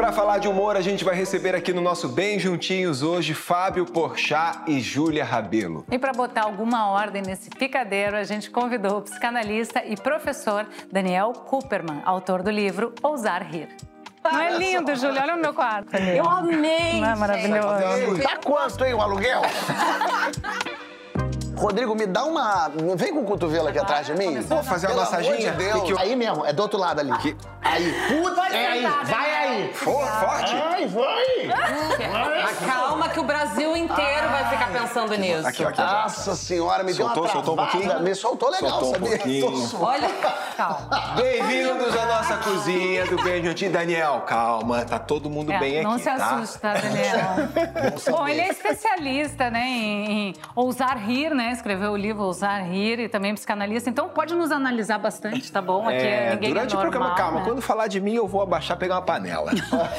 para falar de humor, a gente vai receber aqui no nosso Bem Juntinhos hoje Fábio Porchat e Júlia Rabelo. E para botar alguma ordem nesse picadeiro, a gente convidou o psicanalista e professor Daniel Cooperman, autor do livro Ousar Rir. Não é lindo, Júlia? Olha o meu quarto. Eu amei. Não é maravilhoso? Tá quanto, hein, o aluguel? Rodrigo, me dá uma. Vem com o cotovelo aqui atrás de mim. Vou fazer uma massaginha? De. Aí mesmo, é do outro lado ali. Que... Aí. Puta, é aí. Vai aí. For, forte. Vai, vai. Calma que o Brasil inteiro vai ficar pensando nisso. Aqui, aqui. Nossa senhora, me soltou, deu uma Soltou um pouquinho? Me soltou legal, soltou sabia? Um pouquinho. Olha, calma. Bem-vindos à nossa cozinha do Bem Juntinho. Daniel, calma, tá todo mundo é, bem não aqui, Não se tá? assusta, Daniel. Bom, ele é especialista, né, em, em ousar rir, né? Escreveu o livro Ousar Rir e também psicanalista. Então pode nos analisar bastante, tá bom? Aqui é, ninguém durante é normal, o programa, calma, né? quando falar de mim, eu vou abaixar pegar uma panela.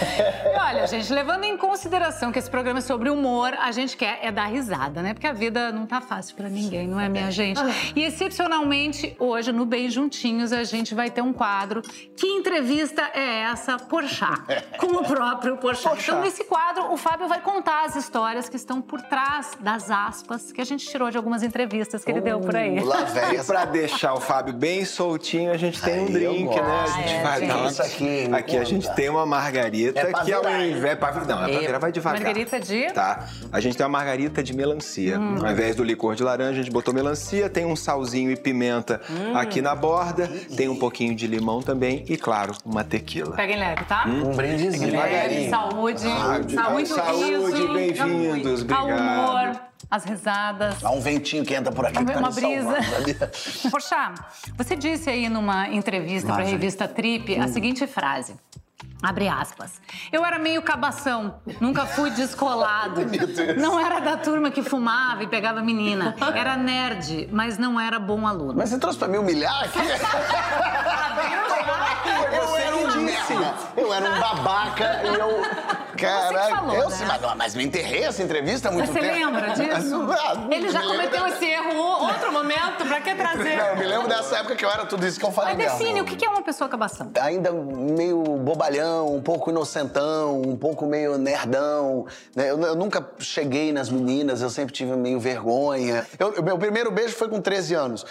olha, gente, levando em consideração que esse programa é sobre humor, a gente quer é dar risada, né? Porque a vida não tá fácil pra ninguém, não é, minha gente? E excepcionalmente, hoje, no Bem Juntinhos, a gente vai ter um quadro. Que entrevista é essa, Porchat? Com o próprio Porchat. Porchat. Então, nesse quadro, o Fábio vai contar as histórias que estão por trás das aspas que a gente tirou de algumas entrevistas que ele deu por aí. Lá vem E pra deixar o Fábio bem soltinho, a gente tem um Aí, drink, eu né? A gosto. gente É, vai gente. uma... Isso aqui, Aqui a gente tem uma margarita É que ao virar, hein? invés... Não, é pra virar, vai devagar. Margarita de? Tá. A gente tem uma margarita de melancia. Hum. Ao invés do licor de laranja, a gente botou melancia, tem um salzinho e pimenta Hum. aqui na borda, tem um pouquinho de limão também e, claro, uma tequila. Peguem leve, tá? Um brindezinho. Leve, saúde, Saúde. saúde, Saúde, bem-vindos, ao obrigado. humor, as risadas. Há um ventinho que entra por aqui. Tá uma brisa. salvando? Porchat, você disse aí numa entrevista para a revista Trip Hum. a seguinte frase. Abre aspas. Eu era meio cabação, nunca fui descolado. Não era da turma que fumava e pegava menina. Era nerd, mas não era bom aluno. Mas você trouxe pra me humilhar aqui? merda. Eu era um babaca e eu. Caraca, falou, eu né? sei, mas, mas me enterrei essa entrevista há muito Você tempo. lembra disso? Ah, Ele já cometeu esse erro outro momento, pra que trazer? Não, eu me lembro dessa época que eu era tudo isso que eu falei Mas define, mesmo. o que é uma pessoa cabação? Ainda meio bobalhão, um pouco inocentão, um pouco meio nerdão. né? Eu, eu nunca cheguei nas meninas, eu sempre tive meio vergonha. Eu- meu primeiro beijo foi com 13 anos.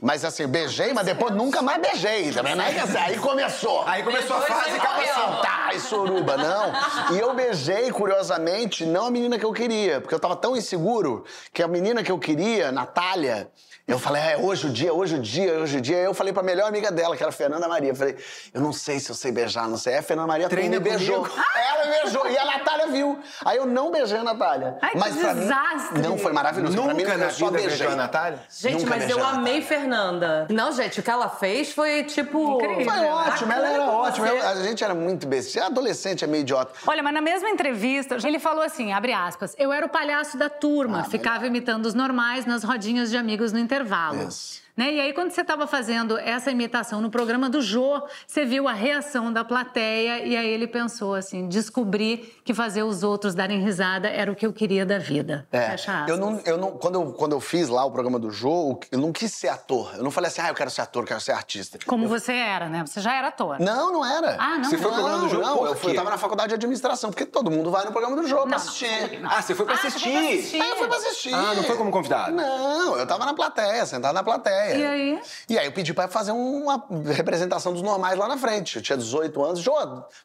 Mas assim, beijei, mas depois nunca mais beijei, tá vendo? Aí, assim, aí começou. Aí começou a Depois fase você cabação. Tá, e suruba, não. E eu beijei, curiosamente, não a menina que eu queria, porque eu tava tão inseguro que a menina que eu queria, Natália, eu falei, é hoje o dia, hoje o dia, hoje o dia. Eu falei pra melhor amiga dela, que era a Fernanda Maria. Eu falei, eu não sei se eu sei beijar, não sei. Aí a Fernanda Maria Treina me beijou. comigo. Ela me beijou. E a Natália viu. Aí eu não beijei a Natália. Ai, que pra mim, desastre. não, foi maravilhoso. pra mim, Nunca eu na só beijei. beijou a Natália? Gente, Nunca mas eu amei Fernanda. Não, gente, o que ela fez foi tipo. Incrível. Foi ótimo, ela era ótima. Eu- a gente era muito besta. Adolescente é meio idiota. Olha, mas na mesma entrevista, ele falou assim, abre aspas, eu era o palhaço da turma, ficava imitando os normais nas rodinhas de amigos no intervalo. Isso. Né? E aí, quando você estava fazendo essa imitação no programa do Jô, você viu a reação da plateia e aí ele pensou assim, descobri que fazer os outros darem risada era o que eu queria da vida. É, Fecha aspas. eu não, eu não, quando, eu, quando eu fiz lá o programa do jogo, eu não quis ser ator. Eu não falei assim, ah, eu quero ser ator, eu quero ser artista. Como você era, né? Você já era ator. Não, não era. Ah, não? Você foi Não, pro programa do por Não, eu, fui, eu tava na faculdade de administração, porque todo mundo vai no programa do pra Não, não, assistir. Ah, você foi pra Ah, você assistir. foi pra assistir. Aí eu fui pra assistir. Ah, não foi como convidado? Não, eu tava na plateia, sentado na plateia. E aí? E aí eu pedi pra fazer uma representação dos normais lá na frente. Eu tinha 18 anos, Jô,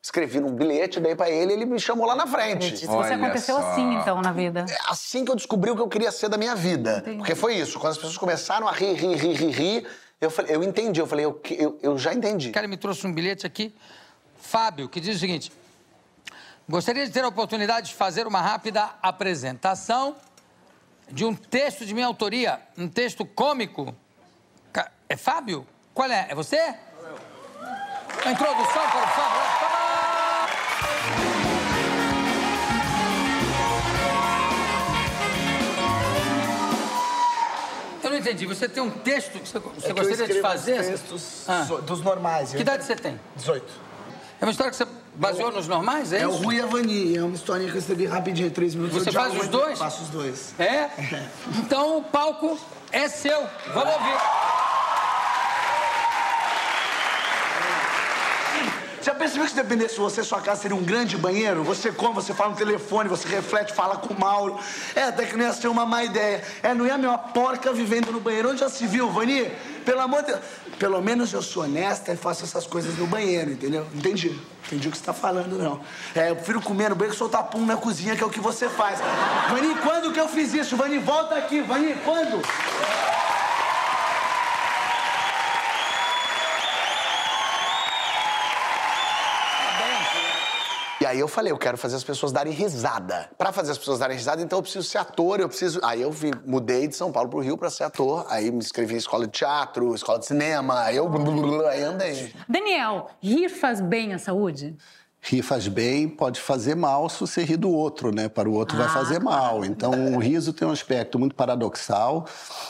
escrevi num bilhete, dei pra ele, ele me chamou lá na frente. Isso você Olha aconteceu só. assim, então, na vida. assim que eu descobri o que eu queria ser da minha vida. Porque foi isso. Quando as pessoas começaram a rir, rir, rir, rir, rir, eu, falei, eu entendi. Eu falei, eu, eu, eu já entendi. O cara me trouxe um bilhete aqui, Fábio, que diz o seguinte: Gostaria de ter a oportunidade de fazer uma rápida apresentação de um texto de minha autoria, um texto cômico. É Fábio? Qual é? É você? A introdução para o Fábio. Eu não entendi. Você tem um texto que você, você É que gostaria de fazer? os textos Ah. dos normais. Que idade você tem? 18. É uma história que você baseou nos normais, é É o isso? Rui e a Vani, é uma historinha que eu escrevi rapidinho, três minutos. Você faz os dois? Faço os dois. É? Então o palco é seu. Vamos ouvir. Já percebeu que se dependesse de você, sua casa seria um grande banheiro? Você come, você fala no telefone, você reflete, fala com o Mauro. É, até que não ia ser uma má ideia. É, não ia minha porca vivendo no banheiro. Onde já se viu, Vani? Pelo amor de Deus. Pelo menos eu sou honesta e faço essas coisas no banheiro, entendeu? Entendi. Entendi o que você tá falando, não. É, eu prefiro comer no banheiro que soltar pum na cozinha, que é o que você faz. Vani, quando que eu fiz isso? Vani, volta aqui. Vani, quando? Aí eu falei, eu quero fazer as pessoas darem risada. Pra fazer as pessoas darem risada, então eu preciso ser ator, eu preciso. Aí eu mudei de São Paulo pro Rio pra ser ator. Aí me inscrevi em escola de teatro, escola de cinema. Aí eu aí andei. Daniel, rir faz bem à saúde? Rir faz bem, pode fazer mal se você rir do outro, né? Para o outro vai fazer mal. Então, o riso tem um aspecto muito paradoxal.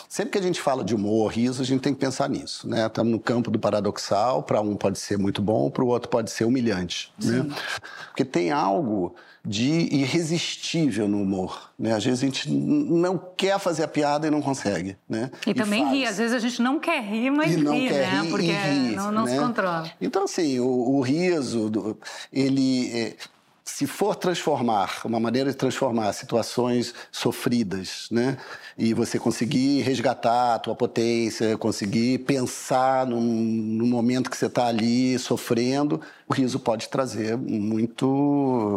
Sempre que a gente fala de humor, riso, a gente tem que pensar nisso, né? Estamos no campo do paradoxal. Para um pode ser muito bom, para o outro pode ser humilhante, né? Porque tem algo de irresistível no humor, né? Às vezes a gente não quer fazer a piada e não consegue, né? E, também faz. ri. Às vezes a gente não quer rir, mas E não ri, quer né? rir Porque e ri, não, não se né? controla. Então, assim, o, o riso, ele. é, se for transformar, uma maneira de transformar situações sofridas, né? E você conseguir resgatar a tua potência, conseguir pensar num momento que você está ali sofrendo, o riso pode trazer muito,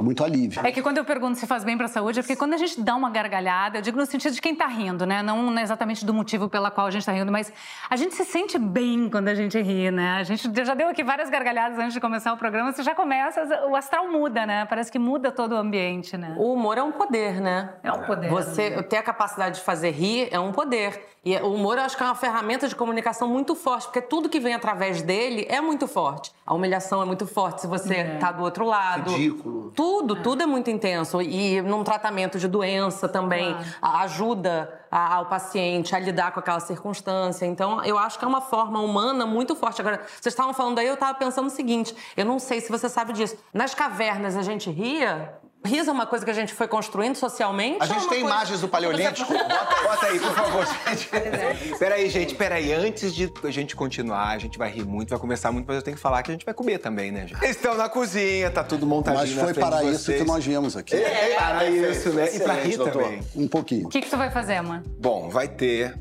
muito alívio. É que quando eu pergunto se faz bem pra saúde, é porque quando a gente dá uma gargalhada, eu digo no sentido de quem tá rindo, né? Não exatamente do motivo pela qual a gente tá rindo, mas a gente se sente bem quando a gente ri, né? A gente já deu aqui várias gargalhadas antes de começar o programa, você já começa, o astral muda, né? Parece que muda todo o ambiente, né? O humor é um poder, né? É um poder. Você ter a capacidade de fazer rir é um poder. E o humor, eu acho que é uma ferramenta de comunicação muito forte, porque tudo que vem através dele é muito forte. A humilhação é muito forte se você É. tá do outro lado. Ridículo. Tudo, tudo é muito intenso. E num tratamento de doença também a- ajuda a- ao paciente a lidar com aquela circunstância. Então, eu acho que é uma forma humana muito forte. Agora, vocês estavam falando aí, eu estava pensando o seguinte: eu não sei se você sabe disso. Nas cavernas a gente ria. Riso é uma coisa que a gente foi construindo socialmente? A é gente tem coisa- imagens do Paleolítico? Bota, bota aí, por favor, gente. Peraí, gente, peraí. Antes de a gente continuar, a gente vai rir muito, vai conversar muito, mas eu tenho que falar que a gente vai comer também, né, gente? Estão na cozinha, tá tudo montadinho Mas foi para de isso vocês. que nós viemos aqui. É, para isso, né? E pra Excelente, rir doutor. também. Um pouquinho. O que, que tu vai fazer, amor? Bom, vai ter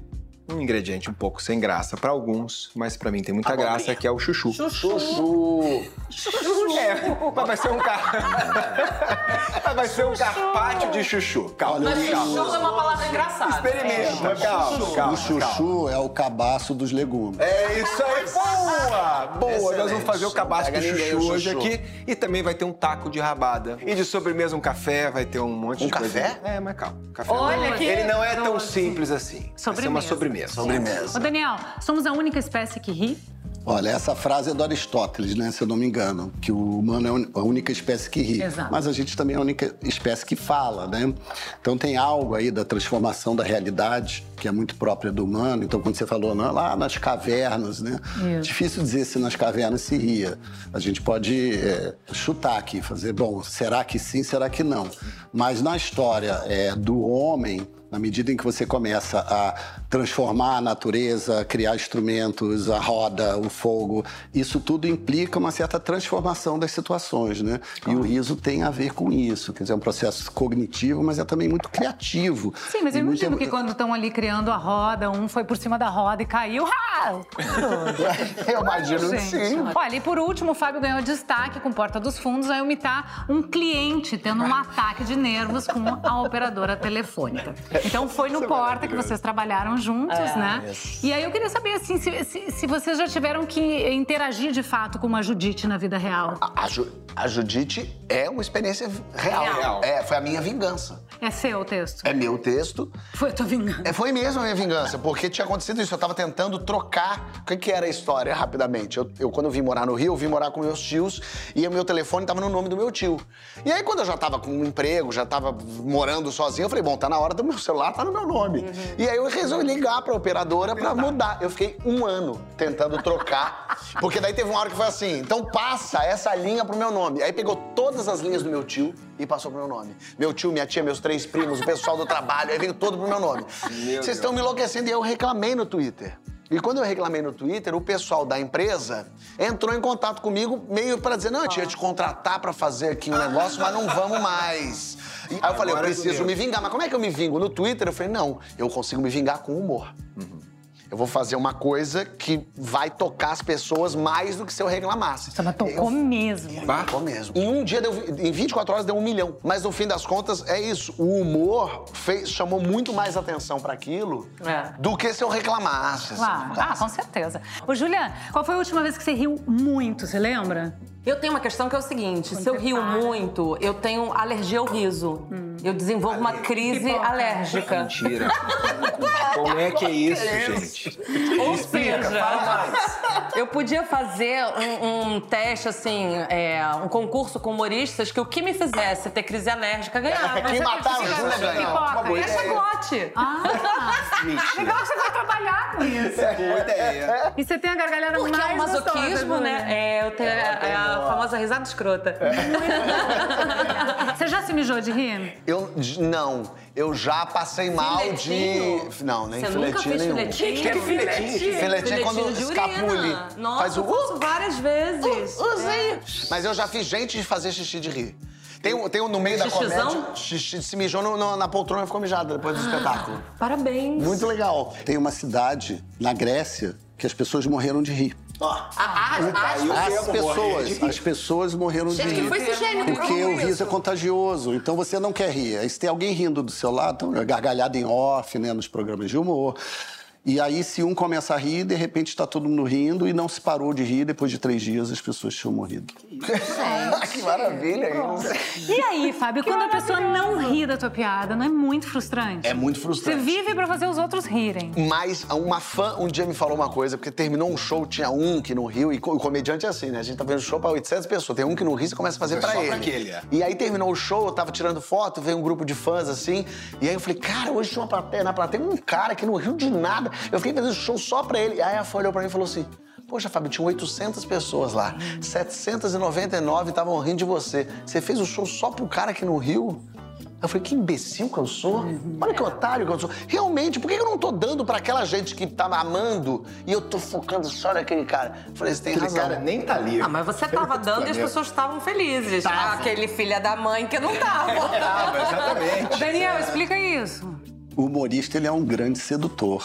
um ingrediente um pouco sem graça pra alguns, mas pra mim tem muita graça, que é o chuchu. Chuchu. É, mas vai ser um car... mas vai ser um carpaccio de chuchu. Calma, Mas calma. chuchu é uma palavra engraçada. Experimenta, calma, calma. O chuchu é o cabaço dos legumes. É isso aí, boa! Boa, nós vamos Excelente. fazer o cabaço pega chuchu hoje chuchu. aqui. E também vai ter um taco de rabada. E de sobremesa um café, vai ter um monte Um de coisa. café? É, mas calma. Café Olha não. que Ele não é tão simples assim. Vai ser uma Sobremesa. Sobremesa. Ô, Sobremesa. Daniel, somos a única espécie que ri? Olha, essa frase é do Aristóteles, né? Se eu não me engano, que o humano é a única espécie que ri. Exato. Mas a gente também é a única espécie que fala, né? Então tem algo aí da transformação da realidade que é muito própria do humano. Então quando você falou não, lá nas cavernas, né? Isso. Difícil dizer se nas cavernas se ria. A gente pode é, chutar aqui, fazer, bom, será que sim, será que não? Mas na história é, do homem na medida em que você começa a transformar a natureza, criar instrumentos, a roda, o fogo, isso tudo implica uma certa transformação das situações, né? E o riso tem a ver com isso. Quer dizer, é um processo cognitivo, mas é também muito criativo. Sim, mas eu muito- imagino que quando estão ali criando a roda, um foi por cima da roda e caiu. Ah! Eu imagino Gente. sim. Olha, e por último, o Fábio ganhou destaque com Porta dos Fundos ao imitar um cliente tendo um ataque de nervos com a operadora telefônica. Então foi no Porta que vocês trabalharam juntos, né? E aí eu queria saber assim, se, se- se vocês já tiveram que interagir de fato com uma Judite na vida real. A Ju- A Judite é uma experiência real. Real. É, foi a minha vingança. É seu o texto. É meu texto. Foi a tua vingança. É, foi mesmo a minha vingança, porque tinha acontecido isso. Eu tava tentando trocar. O que, que era a história, rapidamente? Eu, eu, quando eu vim morar no Rio, eu vim morar com meus tios e o meu telefone tava no nome do meu tio. E aí, quando eu já tava com um emprego, já tava morando sozinho, eu falei, bom, tá na hora do meu celular, tá no meu nome. E aí eu resolvi ligar pra operadora pra mudar. Eu fiquei um ano tentando trocar, porque daí teve uma hora que foi assim, então passa essa linha pro meu nome. Aí pegou todas as linhas do meu tio e passou pro meu nome. Meu tio, minha tia, meus três primos, o pessoal do trabalho, aí veio todo pro meu nome. Vocês estão me enlouquecendo e eu reclamei no Twitter. E quando eu reclamei no Twitter, o pessoal da empresa entrou em contato comigo meio pra dizer, não, eu tinha te contratar pra fazer aqui um negócio, mas não vamos mais. Aí eu falei, eu preciso me vingar. Mas como é que eu me vingo? No Twitter eu falei, não, eu consigo me vingar com humor. Eu vou fazer uma coisa que vai tocar as pessoas mais do que se eu reclamasse. Você mas tocou mesmo. Tocou mesmo. Em um dia, deu, em 24 horas, deu um milhão. Mas no fim das contas, é isso. O humor fez, chamou muito mais atenção pra aquilo É. do que se eu reclamasse. assim. Claro. Ah, com certeza. Ô, Juliana, qual foi a última vez que você riu muito? Você lembra? Eu tenho uma questão que é o seguinte: Quando se eu rio para. muito, eu tenho alergia ao riso. Eu desenvolvo uma crise Pipoca. alérgica. Mentira. Como é que é isso, gente? Ou seja, eu podia fazer um, um teste, assim, é, um concurso com humoristas que o que me fizesse ter crise alérgica ganhava. Quem matar o Júlia ganha. Pipoca. boa Fecha glote. Ah, legal que você vai trabalhar com isso. Boa ideia. E você tem a gargalhada Porque mais é um masoquismo, gostosa, né? É, eu tenho a, é a famosa risada escrota. Você já se mijou de rir? Eu não. Eu já passei mal Filetinho? de. Não, nem Você nunca filetinho fez nenhum. filetinho? Que que é filetinho? Filetinho é quando escapule. Nossa, Faz o. eu faço várias vezes. Usei. Mas eu já fiz gente de fazer xixi de rir. Tem, um- tem um no meio da comédia. Xixi, se mijou no- no- na poltrona e ficou mijada depois do espetáculo. Parabéns. Muito legal. Tem uma cidade na Grécia que as pessoas morreram de rir. Ah, ah, ah, As pessoas, as pessoas morreram de rir. que foi esse gênio que Porque o riso é contagioso, então você não quer rir. Aí se tem alguém rindo do seu lado, então, gargalhada em off, né, nos programas de humor. E aí, se um começa a rir, de repente está todo mundo rindo e não se parou de rir. Depois de três dias, as pessoas tinham morrido. que maravilha isso. E aí, Fábio, quando a pessoa não ri da tua piada, não é muito frustrante? É muito Você frustrante. vive pra fazer os outros rirem. Mas uma fã um dia me falou uma coisa, porque terminou um show, tinha um que não riu, e o comediante é assim, né? A gente tá vendo show pra 800 pessoas, tem um que não ri, você começa a fazer É pra só ele. pra aquele, é. E aí terminou o show, eu tava tirando foto, veio um grupo de fãs assim, e aí eu falei, cara, hoje tinha uma plateia, na plateia um cara que não riu de nada. Eu fiquei fazendo show só pra ele. Aí a fã olhou pra mim e falou assim, Poxa, Fábio, tinha 800 pessoas lá. 799 estavam rindo de você. Você fez o show só pro cara que não riu? Eu falei, que imbecil que eu sou. Olha que otário que eu sou. Realmente, por que eu não tô dando pra aquela gente que tá amando e eu tô focando só naquele cara? Eu falei, você tem Aquele razão. cara nem tá ali. Ah, mas você tava dando e as pessoas estavam felizes. Aquele filho da mãe que não tava. Tava, exatamente. Daniel, explica isso. O humorista ele é um grande sedutor.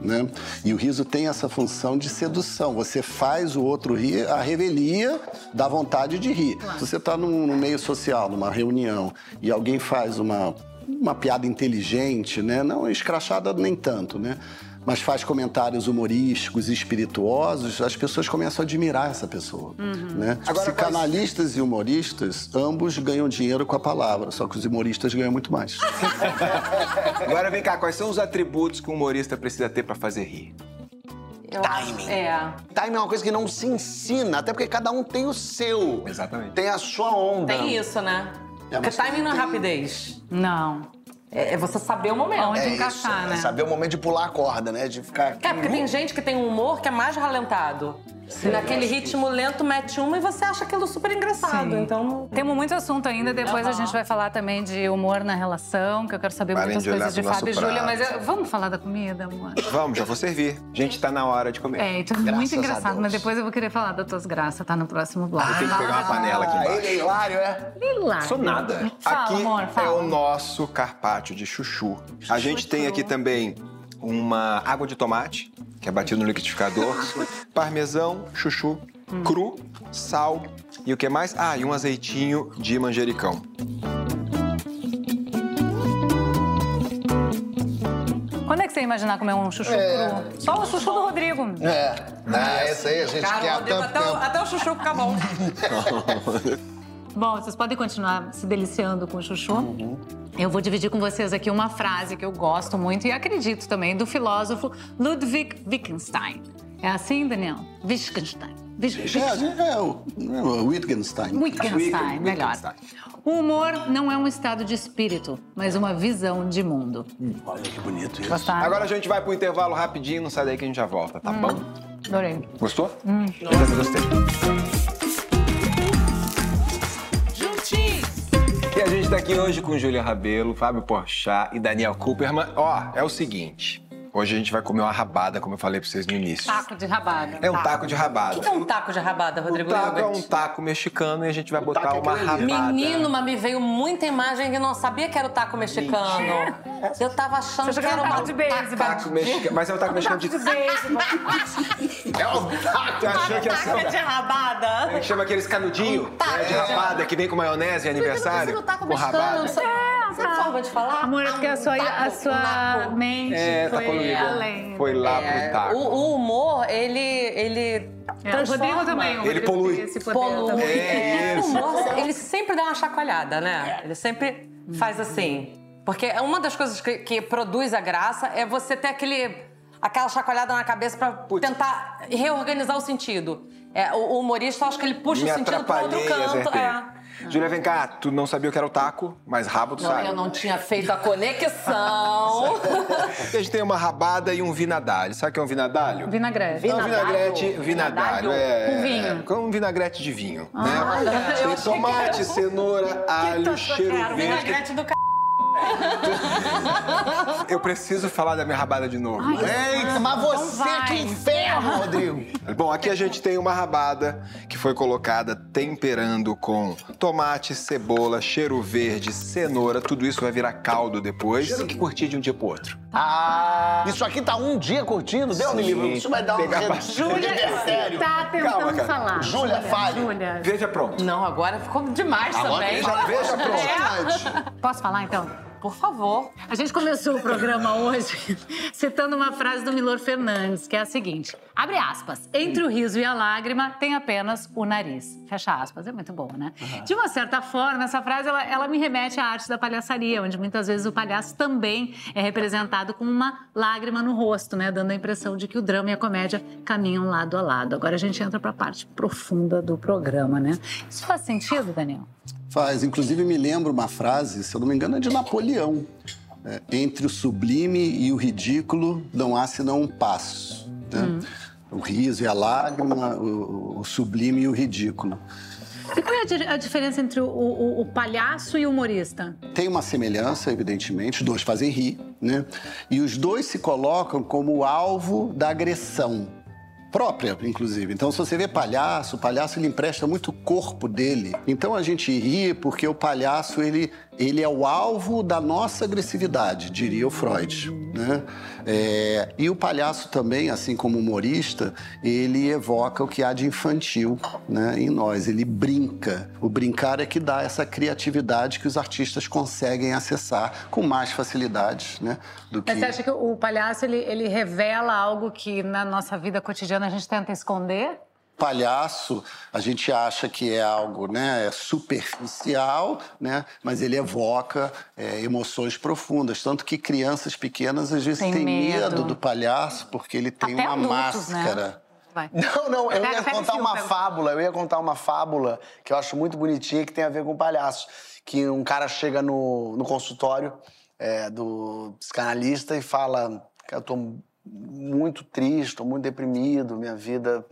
Né? E o riso tem essa função de sedução. Você faz o outro rir, a revelia dá vontade de rir. Se você está num, num meio social, numa reunião, e alguém faz uma, uma piada inteligente, né? não escrachada nem tanto, né? Mas faz comentários humorísticos e espirituosos, as pessoas começam a admirar essa pessoa. Né? Agora, Psicanalistas e humoristas, ambos ganham dinheiro com a palavra, só que os humoristas ganham muito mais. Agora vem cá, quais são os atributos que um humorista precisa ter pra fazer rir? Timing. É. Timing é uma coisa que não se ensina, até porque cada um tem o seu. Exatamente. Tem a sua onda. Tem isso, né? É, Porque timing não é rapidez. Não. É é você saber o momento. Onde É encaixar, isso, né? é saber o momento de pular a corda, né? De ficar. É, porque tem gente que tem um humor que é mais ralentado. E naquele ritmo lento mete uma e você acha aquilo super engraçado. Sim. Então. Temos muito assunto ainda, depois a gente vai falar também de humor na relação, que eu quero saber Parem muitas de coisas de Fábio e Júlia, mas eh, vamos falar da comida, amor? Vamos, já vou servir. Gente, tá na hora de comer. É, então é Graças muito engraçado, mas depois eu vou querer falar das tuas graças, tá no próximo bloco. Eu tenho que pegar uma panela aqui Ah, embaixo. ele é hilário, é? Hilário. Sou nada. Fala, aqui amor, fala. é o nosso carpaccio de chuchu. A gente tem aqui também uma água de tomate, que é batido no liquidificador, parmesão, chuchu, Hum. cru, sal e o que mais? Ah, e um azeitinho de manjericão. Quando é que você ia imaginar comer um chuchu cru? Só o chuchu do Rodrigo. É. Ah, esse aí a gente quer Cara, há Rodrigo, tanto até, o, até o chuchu fica bom. Bom, vocês podem continuar se deliciando com o chuchu. Eu vou dividir com vocês aqui uma frase que eu gosto muito e acredito também, do filósofo Ludwig Wittgenstein. É assim, Daniel? Wittgenstein. Wittgenstein. É, é, o, é o Wittgenstein. Wittgenstein, melhor. O humor não é um estado de espírito, mas uma visão de mundo. Olha que bonito isso. Gostaram? Agora a gente vai pro intervalo rapidinho, não sai daí que a gente já volta, tá bom? Adorei. Gostou? Eu também gostei. A gente tá aqui hoje com Júlia Rabelo, Fábio Porchat e Daniel Cooperman. Ó, é o seguinte. Hoje a gente vai comer uma rabada, como eu falei pra vocês no início. Taco de rabada. É um taco de rabada. O que é um taco de rabada, O Rodrigo taco é Hilbert? um taco mexicano e a gente vai botar taco é uma ali. rabada. Menino, mas me veio muita imagem que eu não sabia que era o taco mexicano. Eu tava achando Você que era um taco de beisebol. Taco mexicano. Mas é um taco mexicano de. É um taco. Tu achou que ia ser um- Taca de rabada. A gente chama aqueles canudinhos né, de rabada que vem com maionese em aniversário. Você taco com mexicano. rabada. Você tem forma de falar? Amor, é porque a sua, a um sua mente É, tá foi poluído. além. Foi lá É, pro taco. o, o humor, ele, ele É, o transforma. Rodrigo também. o Ele polui. tem Esse poder Polui. É O isso. humor, ele sempre dá uma chacoalhada, né? Ele sempre faz assim. Porque é uma das coisas que, que produz a graça é você ter aquele, aquela chacoalhada na cabeça pra tentar reorganizar o sentido. É, o, o humorista, eu acho que ele puxa Me o sentido pra outro canto. acertei. É. Júlia, vem cá. Tu não sabia o que era o taco, mas rabo tu Não, sabe. eu não tinha feito a conexão. A gente tem uma rabada e um vinadalho. Sabe o que é um vinadalho? Vinagrete. É um vinagrete, vinadalho. É, Com vinho. É, com um vinagrete de vinho, Ah, né? Tem tomate, cenoura, alho, cheiro verde. Vinagrete do c... Eu preciso falar da minha rabada de novo. Eita, mas você que inferno, Rodrigo. Bom, aqui a gente tem uma rabada que foi colocada temperando com tomate, cebola, cheiro verde, cenoura. Tudo isso vai virar caldo depois. Tem que curtir de um dia pro outro. Ah, isso aqui tá um dia curtindo, Deus me livre. Isso vai dar um de mistério. Tá tentando Calma, cara. falar. Júlia, fale. Júlia. Veja pronto. Não, agora ficou demais também. Veja, veja pronto. Posso falar então? Por favor. A gente começou o programa hoje citando uma frase do Milor Fernandes, que é a seguinte: abre aspas, entre o riso e a lágrima tem apenas o nariz. Fecha aspas. É muito boa, né? De uma certa forma, essa frase ela, ela me remete à arte da palhaçaria, onde muitas vezes o palhaço também é representado com uma lágrima no rosto, né? Dando a impressão de que o drama e a comédia caminham lado a lado. Agora a gente entra para a parte profunda do programa, né? Isso faz sentido, Daniel? Faz. Inclusive, me lembra uma frase, se eu não me engano, é de Napoleão. É, Entre o sublime e o ridículo não há senão um passo. né? O riso e a lágrima, o, o sublime e o ridículo. E qual é a a diferença entre o, o- o palhaço e o humorista? Tem uma semelhança, evidentemente, os dois fazem rir, né? E os dois se colocam como alvo da agressão própria, inclusive. Então, se você vê palhaço, o palhaço ele empresta muito o corpo dele. Então a gente ri porque o palhaço ele, ele é o alvo da nossa agressividade, diria o Freud, né? É, e o palhaço também, assim como humorista, ele evoca o que há de infantil, né, em nós. Ele brinca. O brincar é que dá essa criatividade que os artistas conseguem acessar com mais facilidade, né, do que Mas você acha que o palhaço ele, ele revela algo que na nossa vida cotidiana a gente tenta esconder? Palhaço, a gente acha que é algo né, é superficial, né, mas ele evoca é, emoções profundas. Tanto que crianças pequenas às vezes Tem têm medo. medo. do palhaço porque ele tem Até uma adultos, né? máscara. Vai. Não, não, eu Pega- ia contar fio, uma pega fábula, eu ia contar uma fábula que eu acho muito bonitinha que tem a ver com palhaço. Que um cara chega no, no consultório é, do psicanalista e fala: "Cara, Eu tô muito triste, tô muito deprimido, minha vida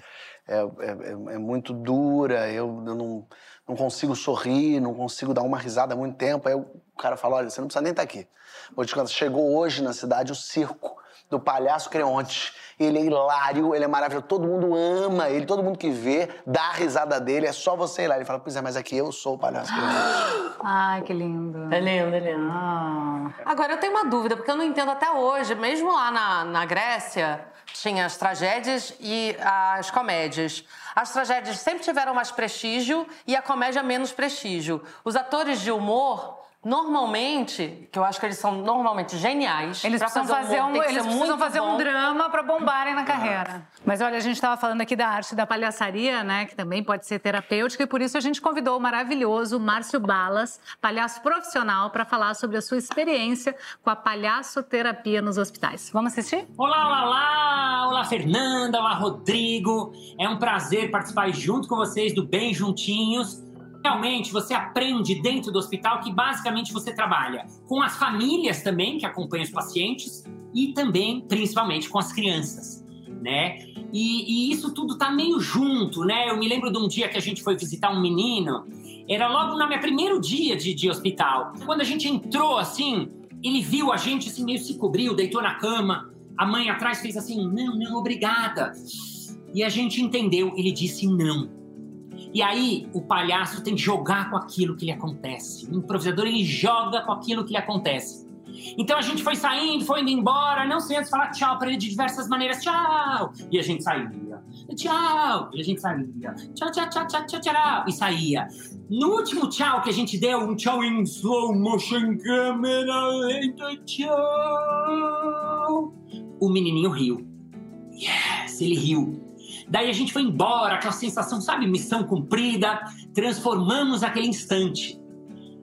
é- é- é muito dura, eu, eu não, não consigo sorrir, não consigo dar uma risada há muito tempo. Aí o cara fala: Olha, você não precisa nem estar aqui. Vou te contar, chegou hoje na cidade o circo do Palhaço Creonte. Ele é hilário, ele é maravilhoso, todo mundo ama ele, todo mundo que vê dá a risada dele, é só você ir lá. Ele fala, pois é, mas aqui eu sou o Palhaço Creonte. Ai, que lindo. É lindo, é lindo. Ah. Agora, eu tenho uma dúvida, porque eu não entendo até hoje, mesmo lá na, na Grécia, tinha as tragédias e as comédias. As tragédias sempre tiveram mais prestígio e a comédia menos prestígio. Os atores de humor Normalmente, que eu acho que eles são normalmente geniais. Eles precisam fazer, um, que eles precisam fazer um drama pra bombarem na carreira. Mas olha, a gente estava falando aqui da arte da palhaçaria, né? Que também pode ser terapêutica, e por isso a gente convidou o maravilhoso Márcio Balas, palhaço profissional, para falar sobre a sua experiência com a palhaçoterapia nos hospitais. Vamos assistir? Olá, olá, olá! Olá, Fernanda! Olá, Rodrigo! É um prazer participar junto com vocês do Bem Juntinhos. Realmente, você aprende dentro do hospital que basicamente você trabalha com as famílias também, que acompanham os pacientes, e também, principalmente, com as crianças, né? E, e isso tudo tá meio junto, né? Eu me lembro de um dia que a gente foi visitar um menino, era logo no meu primeiro dia de, de hospital. Quando a gente entrou, assim, ele viu a gente, assim, meio se cobriu, deitou na cama. A mãe atrás fez assim, não, não, obrigada. E a gente entendeu, ele disse não. E aí o palhaço tem que jogar com aquilo que lhe acontece. O improvisador ele joga com aquilo que lhe acontece. Então a gente foi saindo, foi indo embora, não sem antes falar tchau para ele de diversas maneiras, tchau. E a gente saía. Tchau. E a gente saía. Tchau, tchau, tchau, tchau, tchau, tchau. E saía. No último tchau que a gente deu, um tchau em slow motion, câmera lenta, tchau. O menininho riu. Yes, ele riu. Daí a gente foi embora, aquela sensação, sabe, missão cumprida. Transformamos aquele instante.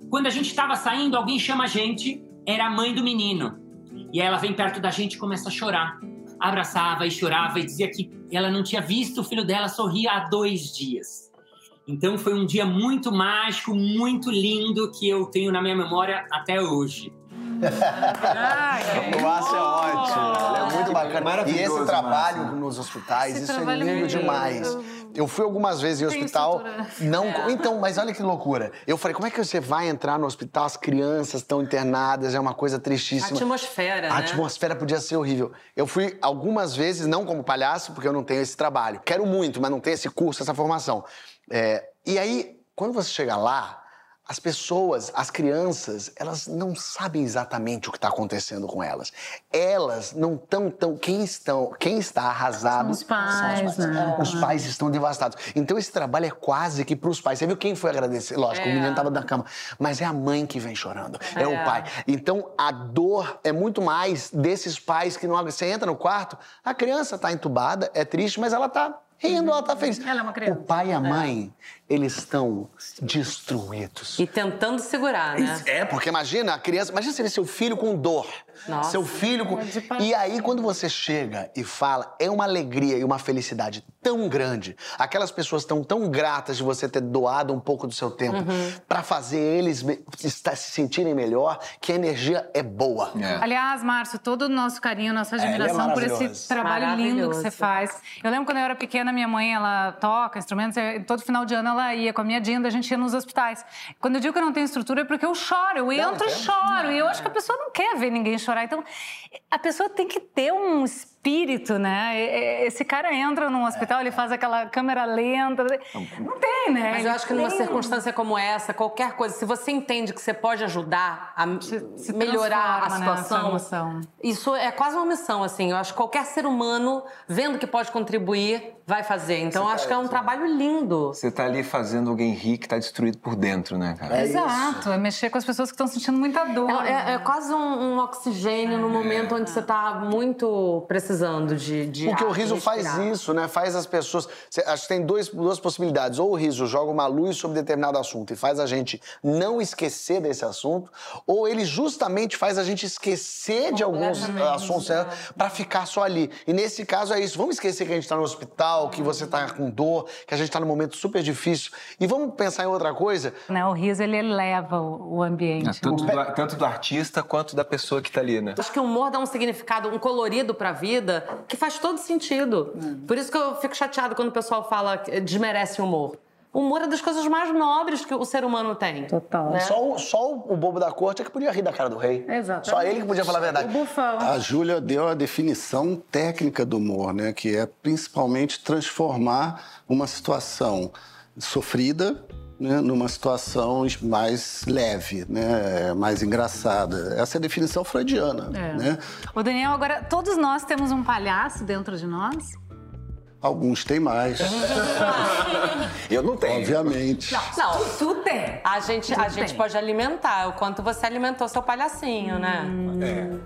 Quando a gente estava saindo, alguém chama a gente, era a mãe do menino. E ela vem perto da gente e começa a chorar. Abraçava e chorava e dizia que ela não tinha visto o filho dela sorrir há dois dias. Então foi um dia muito mágico, muito lindo que eu tenho na minha memória até hoje. O Márcio é ótimo, ele é muito bacana. E esse trabalho Márcio. nos hospitais, Esse isso é é lindo demais. Eu fui algumas vezes em Tem hospital, estrutura. não. É. Então, mas olha que loucura. Eu falei, como é que você vai entrar no hospital? As crianças estão internadas, é uma coisa A tristíssima. atmosfera, A né? atmosfera podia ser horrível. Eu fui algumas vezes, não como palhaço, porque eu não tenho esse trabalho. Quero muito, mas não tenho esse curso, essa formação. É, e aí, quando você chega lá, as pessoas, as crianças, elas não sabem exatamente o que está acontecendo com elas. Elas não estão tão. Quem estão, quem está arrasado São os pais, né? Os pais estão devastados. Então esse trabalho é quase que para os pais. Você viu quem foi agradecer? Lógico, É. o menino estava na cama, mas é a mãe que vem chorando, é. É. o pai. Então a dor é muito mais desses pais que não. Você entra no quarto, a criança está entubada, é triste, mas ela está rindo, ela está feliz. Ela é uma criança. O pai e a mãe, eles estão destruídos. E tentando segurar, né? É, porque imagina a criança, imagina você ver seu filho com dor. Nossa. Seu filho com. pa- E aí, quando você chega e fala, é uma alegria e uma felicidade tão grande. Aquelas pessoas estão tão gratas de você ter doado um pouco do seu tempo Uhum. pra fazer eles se sentirem melhor, que a energia é boa. Aliás, Márcio, todo o nosso carinho, nossa é admiração por esse trabalho lindo que você faz. Eu lembro quando eu era pequena, minha mãe, ela toca instrumentos, e todo final de ano ela ia com a minha Dinda, a gente ia nos hospitais. Quando eu digo que eu não tenho estrutura, é porque eu choro, eu entro e choro. E eu acho que a pessoa não quer ver ninguém chorar. Então, a pessoa tem que ter um espírito, né? Esse cara entra num hospital, ele faz aquela câmera lenta. Não tem, né? Mas eu acho que numa Tem- circunstância como essa, qualquer coisa, se você entende que você pode ajudar a se melhorar a né, situação, emoção. isso é quase uma missão, assim. Eu acho que qualquer ser humano, vendo que pode contribuir, vai fazer. Então, eu acho que é um trabalho lindo. Você tá ali fazendo alguém rir que tá destruído por dentro, né, cara? Exato, é mexer com as pessoas que estão sentindo muita dor. É, é- é quase um, um oxigênio no momento onde você tá muito precisando de, de Porque o ar, riso de faz isso, né? Faz as pessoas. Cê- acho que tem dois, duas possibilidades. Ou o riso joga uma luz sobre determinado assunto e faz a gente não esquecer desse assunto, ou ele justamente faz a gente esquecer de alguns assuntos né, pra ficar só ali. E nesse caso é isso. Vamos esquecer que a gente tá no hospital, que você tá com dor, que a gente tá num momento super difícil. E vamos pensar em outra coisa. Né, o riso, ele eleva o, ambiente. É, tanto, né? do, tanto do artista quanto da pessoa que tá ali, né? Acho que o humor dá um significado, um colorido pra vida que faz todo sentido. Por isso que eu fico chateado quando o pessoal fala que desmerece o humor. O humor é das coisas mais nobres que o ser humano tem. Total. Né? Só, o, só o bobo da corte é que podia rir da cara do rei. Exatamente. Só ele que podia falar a verdade. O bufão. A Júlia deu a definição técnica do humor, né? Que é principalmente transformar uma situação sofrida né, numa situação mais leve, né, mais engraçada. Essa é a definição freudiana, É. né? Ô, Daniel, agora, todos nós temos um palhaço dentro de nós? Alguns têm mais. Eu não tenho. Obviamente. Não, Tu tem. a gente, a Tudo gente pode alimentar o quanto você alimentou seu palhacinho, né?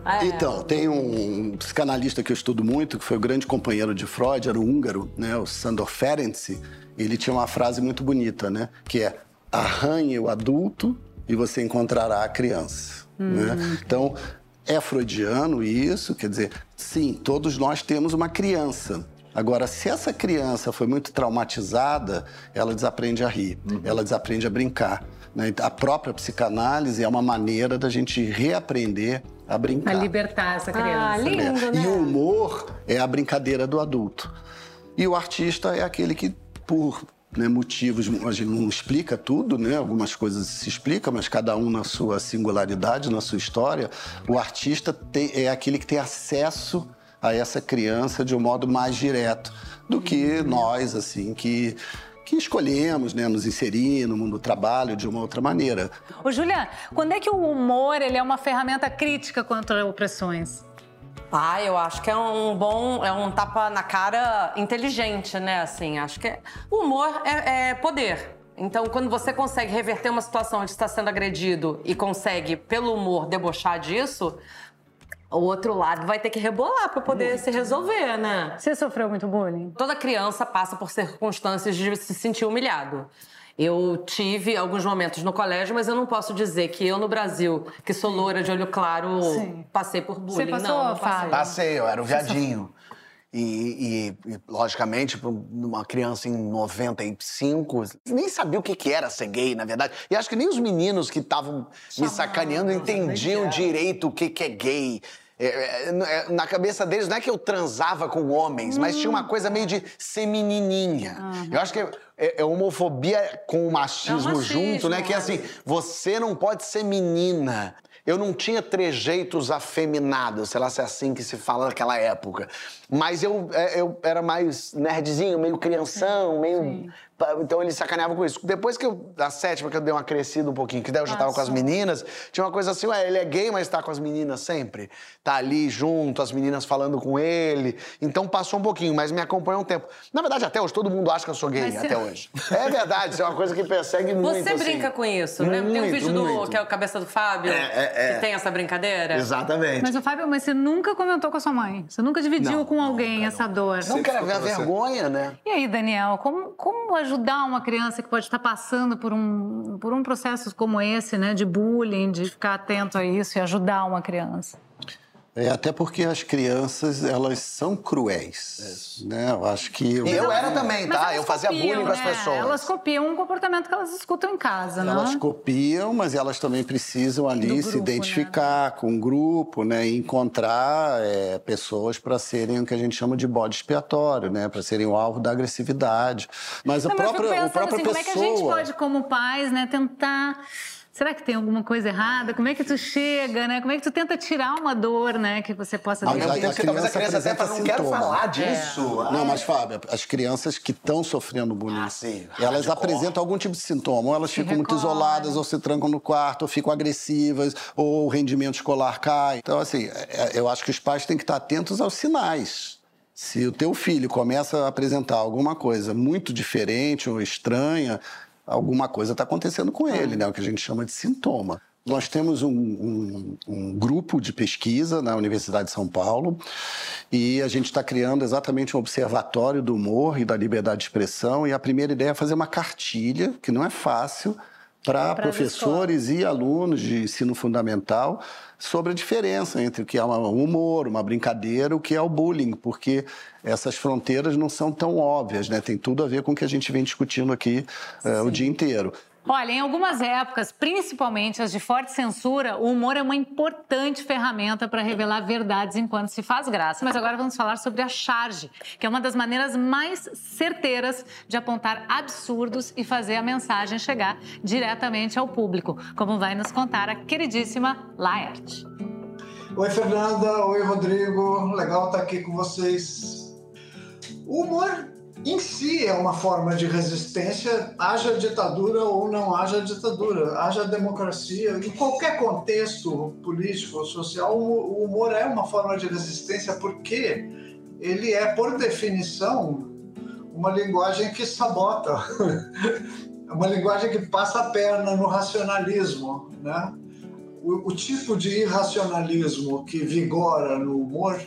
É. Então, tem um psicanalista que eu estudo muito, que foi o grande companheiro de Freud, era o húngaro, né, o Sandor Ferenczi. Ele tinha uma frase muito bonita, né, que é arranhe o adulto e você encontrará a criança. né? Então, é freudiano isso, quer dizer, sim, todos nós temos uma criança. Agora, se essa criança foi muito traumatizada, ela desaprende a rir, ela desaprende a brincar. né? A própria psicanálise é uma maneira da gente reaprender a brincar. Pra libertar essa criança. Ah, lindo, É. né? E o humor é a brincadeira do adulto. E o artista é aquele que, por né, motivos, a gente não explica tudo, né? Algumas coisas se explicam, mas cada um na sua singularidade, na sua história. O artista tem- é aquele que tem acesso a essa criança de um modo mais direto do que nós, assim, que que escolhemos, né, nos inserir no mundo do trabalho de uma outra maneira. Ô, Juliana, quando é que o humor ele é uma ferramenta crítica contra opressões? Ah, eu acho que é um bom, é um tapa na cara inteligente, né? Assim, acho que é- o humor é, é poder. Então, quando você consegue reverter uma situação onde está sendo agredido e consegue, pelo humor, debochar disso, o outro lado vai ter que rebolar para poder se resolver, né? Você sofreu muito bullying? Toda criança passa por circunstâncias de se sentir humilhado. Eu tive alguns momentos no colégio, mas eu não posso dizer que eu no Brasil, que sou loura de olho claro, Sim. passei por bullying. Você passou, não, não passei. Passei, eu era o viadinho. E, e- e, logicamente, para uma criança em 95, nem sabia o que, que era ser gay, na verdade. E acho que nem os meninos que estavam me sacaneando entendiam direito o que, que é gay. É, é, é, na cabeça deles, não é que eu transava com homens, mas tinha uma coisa meio de ser menininha. Eu acho que é, é homofobia com o machismo, É o machismo, junto, né? Que é é. assim, você não pode ser menina. Eu não tinha trejeitos afeminados, sei lá se é assim que se fala naquela época. Mas eu, é, eu era mais nerdzinho, meio crianção, meio. Então ele sacaneava com isso. Depois que eu, da sétima, que eu dei uma crescida um pouquinho, que daí eu já tava com as meninas, tinha uma coisa assim, ué, ele é gay, mas tá com as meninas sempre. Tá ali junto, as meninas falando com ele. Então passou um pouquinho, mas me acompanhou um tempo. Na verdade, até hoje, todo mundo acha que eu sou gay, Mas você- até hoje. É verdade, isso é uma coisa que persegue muito. Você assim. brinca com isso, né? Tem um Muito, vídeo do muito. que é o cabeça do Fábio, É, é, é. que tem essa brincadeira. Exatamente. Mas o Fábio, mas você nunca comentou com a sua mãe? Você nunca dividiu Não, com alguém essa dor? Não quero ver a você. vergonha, né? E aí, Daniel, como, como ajudar uma criança que pode estar passando por um, por um processo como esse, né, de bullying, de ficar atento a isso e ajudar uma criança? É, até porque as crianças, elas são cruéis, né? Eu acho que... E eu era também, Mas tá? Eu fazia copiam, bullying com as né? pessoas. Elas copiam um comportamento que elas escutam em casa, né? Elas copiam, mas elas também precisam ali Do se grupo, identificar com o grupo, né? E encontrar é, pessoas para serem o que a gente chama de bode expiatório, né? Para serem o alvo da agressividade. Mas a Não, mas eu fico própria, a pensando própria assim, como é que a gente pessoa- pode, como pais, né, tentar. Será que tem alguma coisa errada? Como é que tu chega, né? Como é que tu tenta tirar uma dor, né, que você possa Mas ter? Ao a- mesmo tempo a que talvez a criança até fala, não quero falar disso. Não, Ah, mas Fábio, as crianças que estão sofrendo bullying, Ah, sim, elas hardcore. apresentam algum tipo de sintoma. Ou elas ficam muito isoladas, ou se trancam no quarto, ou ficam agressivas, ou o rendimento escolar cai. Então, assim, é- eu acho que os pais têm que estar atentos aos sinais. Se o teu filho começa a apresentar alguma coisa muito diferente ou estranha, alguma coisa está acontecendo com ele, né? O que a gente chama de sintoma. Nós temos um, um- um grupo de pesquisa na Universidade de São Paulo e a gente está criando exatamente um observatório do humor e da liberdade de expressão. E a primeira ideia é fazer uma cartilha, que não é fácil, para professores e alunos de ensino fundamental sobre a diferença entre o que é um humor, uma brincadeira, o que é o bullying, porque essas fronteiras não são tão óbvias, né? Tem tudo a ver com o que a gente vem discutindo aqui eh, o dia inteiro. Olha, em algumas épocas, principalmente as de forte censura, o humor é uma importante ferramenta para revelar verdades enquanto se faz graça. Mas agora vamos falar sobre a charge, que é uma das maneiras mais certeiras de apontar absurdos e fazer a mensagem chegar diretamente ao público, como vai nos contar a queridíssima Laerte. Oi, Fernanda. Oi, Rodrigo. Legal estar aqui com vocês. O humor em si é uma forma de resistência, haja ditadura ou não haja ditadura, haja democracia. Em qualquer contexto político ou social, o humor é uma forma de resistência porque ele é, por definição, uma linguagem que sabota, uma linguagem que passa a perna no racionalismo, né? O, o tipo de irracionalismo que vigora no humor,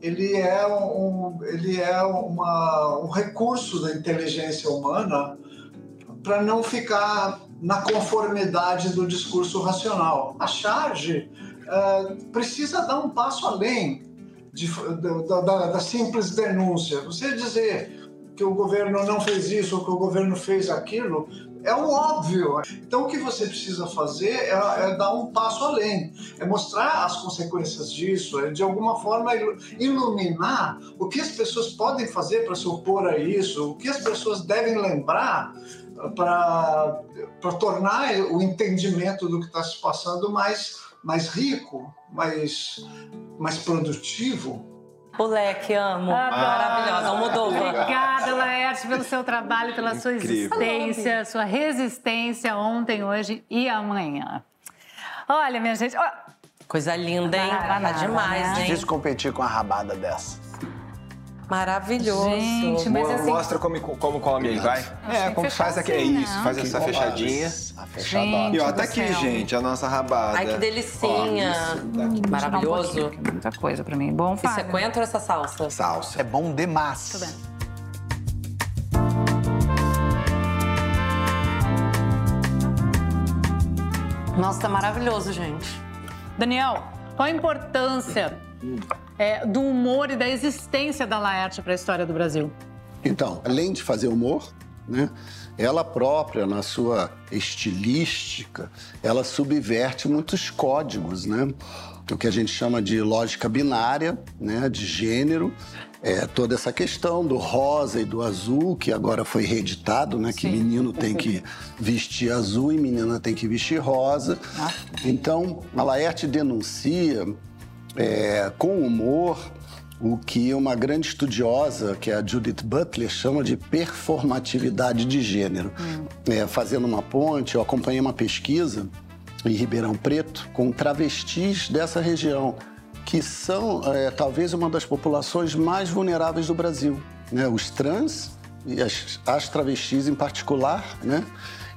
ele é um, ele é uma, um recurso da inteligência humana para não ficar na conformidade do discurso racional. A charge uh, precisa dar um passo além de, da, da, da, simples denúncia. Você dizer que o governo não fez isso ou que o governo fez aquilo é o óbvio. Então, o que você precisa fazer é, é, dar um passo além, é mostrar as consequências disso, é de alguma forma iluminar o que as pessoas podem fazer para se opor a isso, o que as pessoas devem lembrar para tornar o entendimento do que está se passando mais, mais rico, mais, mais produtivo. O leque, amo. Ah, Maravilhosa, mudou. Obrigada, Laerte, pelo seu trabalho, pela sua existência, sua resistência ontem, hoje e amanhã. Olha, minha gente. Coisa linda, hein? Tá demais, né? hein? Difícil competir com a rabada dessa. Maravilhoso. Gente, mas assim... Mostra como, como come aí, vai. É, como faz aqui. É isso, faz essa fechadinha. A fechadona. E ó, tá aqui, gente, a nossa rabada. Ai, que delicinha. Ó, isso, tá Maravilhoso. Um muita coisa pra mim. Bom, Isso é coentro ou essa salsa? Salsa. É bom demais. Tudo bem. Nossa, tá maravilhoso, gente. Daniel, qual a importância é, do humor e da existência da Laerte para a história do Brasil? Então, além de fazer humor, né, ela própria, na sua estilística, ela subverte muitos códigos, né? O que a gente chama de lógica binária, né, de gênero, é, toda essa questão do rosa e do azul, que agora foi reeditado, né? Que menino tem que vestir azul e menina tem que vestir rosa. Ah. Então, a Laerte denuncia é, com humor o que uma grande estudiosa, que é a Judith Butler, chama de performatividade de gênero. Hum. É, fazendo uma ponte, eu acompanhei uma pesquisa em Ribeirão Preto com travestis dessa região, que são é, talvez uma das populações mais vulneráveis do Brasil. Né? Os trans e as, as travestis em particular, né?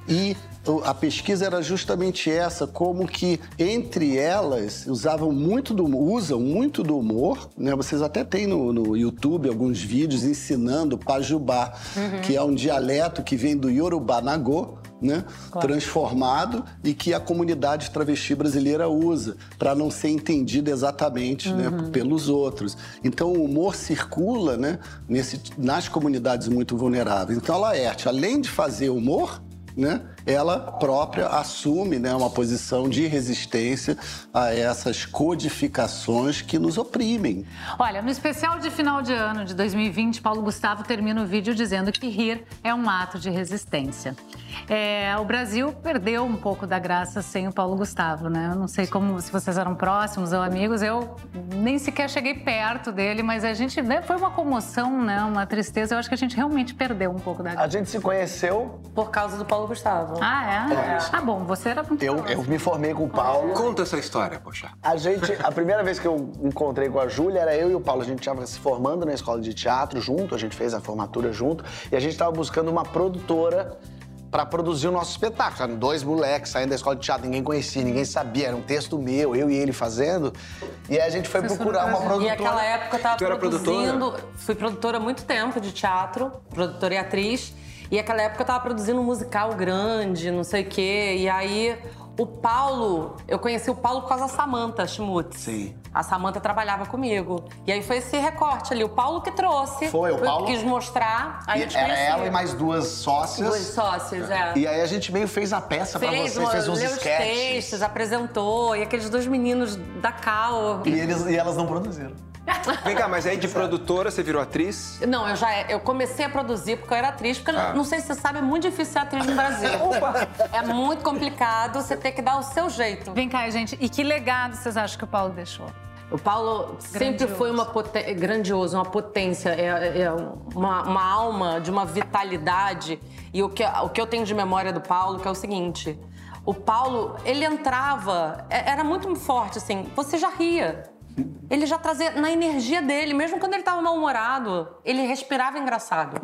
E a pesquisa era justamente essa, como que entre elas usavam muito do usam muito do humor, né? Vocês até têm no, no YouTube alguns vídeos ensinando pajubá, uhum. que é um dialeto que vem do Yorubá Nagô, né? Claro. transformado e que a comunidade travesti brasileira usa para não ser entendida exatamente né, uhum. né, pelos outros. Então o humor circula né, nesse, nas comunidades muito vulneráveis. Então a Laerte, além de fazer humor, né, ela própria assume né, uma posição de resistência a essas codificações que nos oprimem. Olha, no especial de final de ano de 2020, Paulo Gustavo termina o vídeo dizendo que rir é um ato de resistência. É, o Brasil perdeu um pouco da graça sem o Paulo Gustavo, né? Eu não sei como se vocês eram próximos ou amigos, eu nem sequer cheguei perto dele, mas a gente né, foi uma comoção, né? Uma tristeza. Eu acho que a gente realmente perdeu um pouco da graça. A gente se conheceu por causa do Paulo Gustavo. Ah, é? é. Ah, bom, você era muito eu, eu me formei com o Paulo. Conta essa história, poxa. A gente, a primeira vez que eu encontrei com a Júlia era eu e o Paulo. A gente estava se formando na escola de teatro junto, a gente fez a formatura junto e a gente estava buscando uma produtora para produzir o nosso espetáculo. Eram dois moleques saindo da escola de teatro, ninguém conhecia, ninguém sabia, era um texto meu, eu e ele fazendo. E aí a gente foi Você procurar uma produtora. E naquela época eu tava tu produzindo, fui produtora há muito tempo de teatro, produtora e atriz. E naquela época eu tava produzindo um musical grande, não sei o quê. E aí o Paulo, eu conheci o Paulo por causa da Samanta Schmutz. Sim. A Samanta trabalhava comigo. E aí foi esse recorte ali. O Paulo que trouxe. Foi, o Paulo. quis mostrar. Aí eu te Era ela e mais duas sócias. Duas sócias, é. E aí a gente meio fez a peça fez, pra vocês, fez uns sketches. Os textos, apresentou. E aqueles dois meninos da Cal. E, eles, e elas não produziram. Vem cá, mas aí de produtora você virou atriz? Não, eu já eu comecei a produzir porque eu era atriz, porque ah. não sei se você sabe, é muito difícil ser atriz no Brasil. é muito complicado, você ter que dar o seu jeito. Vem cá, gente, e que legado vocês acham que o Paulo deixou? O Paulo grandioso. sempre foi uma potência, grandioso, uma potência, é, é uma, uma, alma de uma vitalidade. E o que, o que eu tenho de memória do Paulo que é o seguinte: o Paulo, ele entrava, é, era muito forte, assim, você já ria. Ele já trazia na energia dele, mesmo quando ele estava mal-humorado, ele respirava engraçado.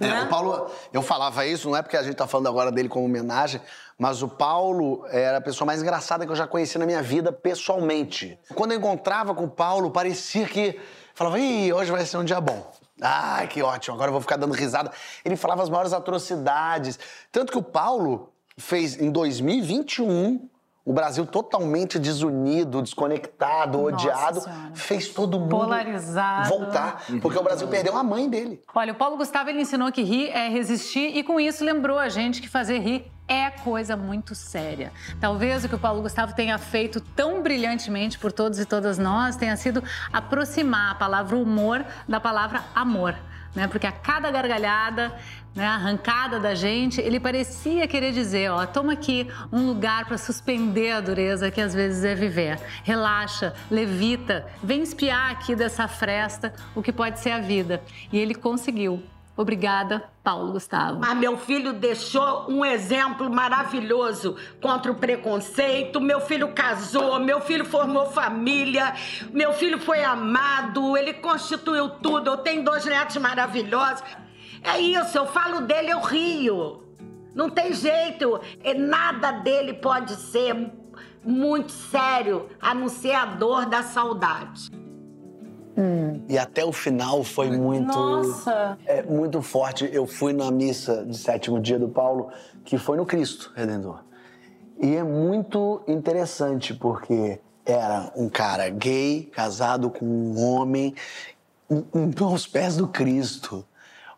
É, é, o Paulo, eu falava isso, não é porque a gente tá falando agora dele como homenagem, mas o Paulo era a pessoa mais engraçada que eu já conheci na minha vida pessoalmente. Quando eu encontrava com o Paulo, parecia que falava, ih, hoje vai ser um dia bom. Ai, que ótimo, agora eu vou ficar dando risada. Ele falava as maiores atrocidades. Tanto que o Paulo fez em 2021 o Brasil totalmente desunido, desconectado, Nossa odiado, Senhora. fez todo mundo Polarizado. voltar, porque o Brasil perdeu a mãe dele. Olha, o Paulo Gustavo ele ensinou que rir é resistir e com isso lembrou a gente que fazer rir é coisa muito séria. Talvez o que o Paulo Gustavo tenha feito tão brilhantemente por todos e todas nós tenha sido aproximar a palavra humor da palavra amor. Né? Porque a cada gargalhada, né, arrancada da gente, ele parecia querer dizer, ó, toma aqui um lugar para suspender a dureza que às vezes é viver. Relaxa, levita, vem espiar aqui dessa fresta o que pode ser a vida. E ele conseguiu. Obrigada, Paulo Gustavo. Mas meu filho deixou um exemplo maravilhoso contra o preconceito. Meu filho casou, meu filho formou família, meu filho foi amado, ele constituiu tudo. Eu tenho dois netos maravilhosos. É isso, eu falo dele, eu rio. Não tem jeito. Nada dele pode ser muito sério, a não ser a dor da saudade. E até o final foi muito. Nossa! É muito forte. Eu fui na missa de sétimo dia do Paulo, que foi no Cristo Redentor. E é muito interessante, porque era um cara gay, casado com um homem, aos pés do Cristo.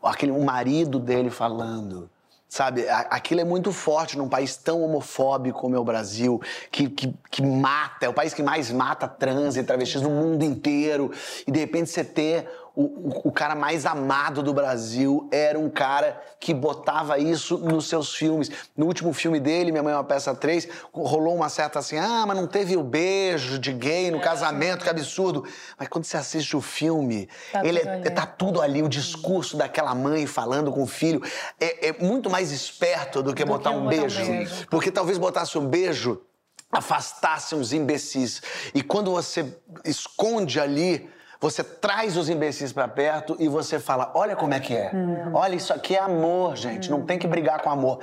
Aquele, o marido dele falando. Sabe, aquilo é muito forte num país tão homofóbico como é o Brasil, que, que, que mata, é o país que mais mata trans e travestis no mundo inteiro. E de repente você ter o, o, o cara mais amado do Brasil era um cara que botava isso nos seus filmes. No último filme dele, Minha Mãe é uma Peça 3, rolou uma certa assim, ah, mas não teve o beijo de gay no casamento, que absurdo. Mas quando você assiste o filme, Tá ele tudo é, tá tudo ali, o discurso daquela mãe falando com o filho é, é muito mais esperto do que Do botar que um botar um beijo. beijo. Porque talvez botasse um beijo, afastasse uns imbecis. E quando você esconde ali, você traz os imbecis pra perto e você fala: olha como é que é. Olha, isso aqui é amor, gente. Não tem que brigar com amor.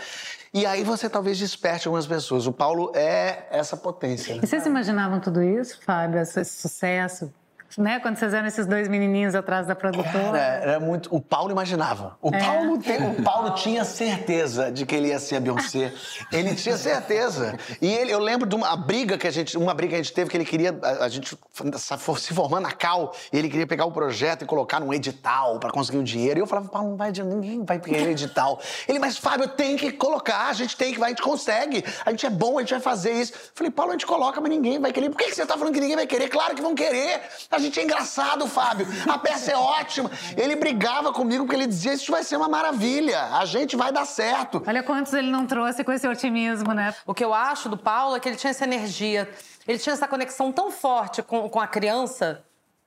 E aí você talvez desperte algumas pessoas. O Paulo é essa potência. né? E vocês imaginavam tudo isso, Fábio, esse sucesso? Né? Quando vocês eram esses dois menininhos atrás da produtora? Era, era muito. O Paulo imaginava. O, É. Paulo, tem- o Paulo tinha certeza de que ele ia ser a Beyoncé. Ele tinha certeza. E ele, eu lembro de uma briga que a gente, uma briga que a gente teve que ele queria a, a gente se formando na Cal, e ele queria pegar o projeto e colocar num edital pra conseguir um dinheiro. E eu falava, Paulo, não vai, ninguém vai pegar edital. Ele, mas Fábio, tem que colocar, a gente tem que, vai, a gente consegue. A gente é bom, a gente vai fazer isso. Eu falei, Paulo, a gente coloca, mas ninguém vai querer. Por que, que você tá falando que ninguém vai querer? Claro que vão querer. A gente é engraçado, Fábio. A peça é ótima. Ele brigava comigo porque ele dizia: Isso vai ser uma maravilha. A gente vai dar certo. Olha quantos ele não trouxe com esse otimismo, né? O que eu acho do Paulo é que ele tinha essa energia, ele tinha essa conexão tão forte com, com a criança.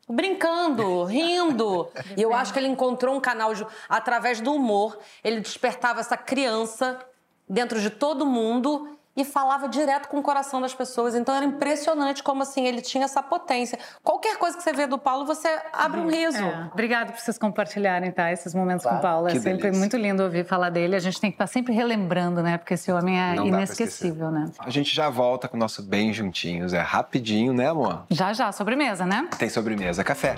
Brincando, rindo. E eu acho que ele encontrou um canal de, através do humor. Ele despertava essa criança dentro de todo mundo e falava direto com o coração das pessoas. Então era impressionante como assim ele tinha essa potência. Qualquer coisa que você vê do Paulo, você abre um riso. É. Obrigada por vocês compartilharem, tá? Esses momentos Claro, com o Paulo. É sempre delícia. muito lindo ouvir falar dele. A gente tem que estar sempre relembrando, né? Porque esse homem é Não inesquecível, né? A gente já volta com o nosso Bem Juntinhos. É rapidinho, né, amor? Já, já, sobremesa, né? Tem sobremesa, café.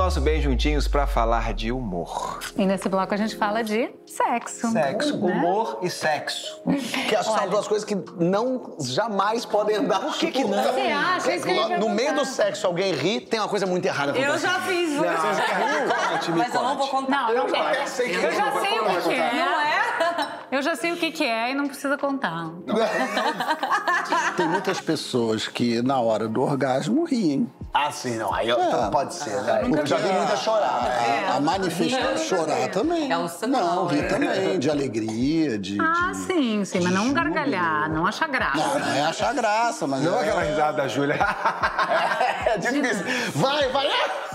Nosso Bem Juntinhos para falar de humor. E nesse bloco a gente fala de sexo. Sexo, né? humor e sexo. Que são duas coisas que não jamais podem andar. Por que, que não? Você acha? Isso que eu No meio do sexo, alguém ri, tem uma coisa muito errada Eu já fiz, Não, viu? você já riu? Conte, me Mas eu não vou contar. Não, não já quero. sei que Eu já não sei o que, que é. Não é? Eu já sei o que, que é e não precisa contar. Tem muitas pessoas que na hora do orgasmo riem. Ah, sim, não. Aí eu- É. pode ser, né? Eu já vi muita chorar. né? A, a manifestar, chorar também. É o sinal, Não, rir né? também, de alegria, de. Ah, de- sim, sim, mas não gargalhar, não achar graça. Não, não é achar graça, mas. Não é- aquela risada da Júlia. É difícil. Vai, vai!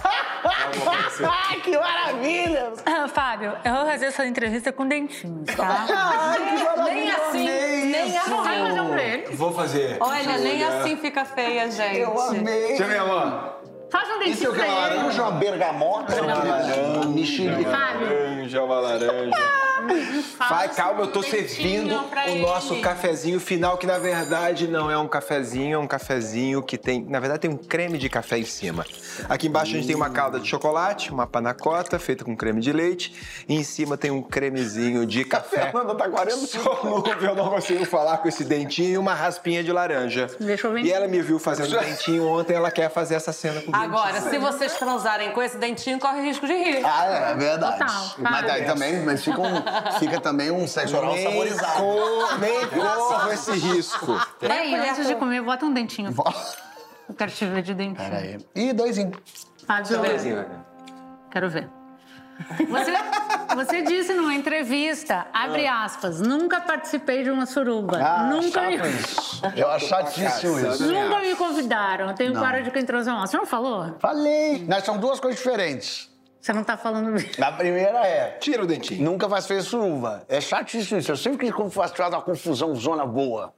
Ah! Ai, que maravilha! Ah, Fábio, eu vou fazer essa entrevista com dentinhos, tá? Ai, que maravilha! Nem assim, nem assim. Vai fazer um pra ele. Vou fazer. Olha, nem assim fica feia, gente. Eu amei! Deixa eu ver, amor. Faz um Isso é dentinho o que? Uma pra ele. laranja, uma bergamota, uma laranja, mexerica. Fábio. Laranja, uma laranja. Vai, calma, eu tô servindo o nosso ele. cafezinho final, que na verdade não é um cafezinho, é um cafezinho que tem. Na verdade, tem um creme de café em cima. Aqui embaixo a gente tem uma calda de chocolate, uma panacota feita com creme de leite. E em cima tem um cremezinho de café. Fernanda tá 40 Solúvel, eu não consigo falar com esse dentinho e uma raspinha de laranja. Deixa eu ver. E ela me viu fazendo dentinho ontem, ela quer fazer essa cena com o Agora, se vocês transarem com esse dentinho, corre risco de rir. Ah, é verdade. Total, mas para. aí também, mas fica, um- fica também um sexo oral Nem, saborizado. cor, nem corro esse risco. Peraí, antes de comer, bota um dentinho. Eu quero te ver de dentinho. Peraí. Ih, doisinho. Fábio, Belezinha. quero ver. Você, você disse numa entrevista, abre aspas, nunca participei de uma suruba. Ah, nunca, me, chato isso. Eu acho chatíssimo isso. nunca me convidaram. Eu tenho Não. cara de quem uma. Você não falou? Falei. Nós são duas coisas diferentes. Você não tá falando mesmo. A primeira é. Tira o dentinho. Nunca faz feito suruba. É chatíssimo isso. Eu sempre quis faz uma confusão, zona boa.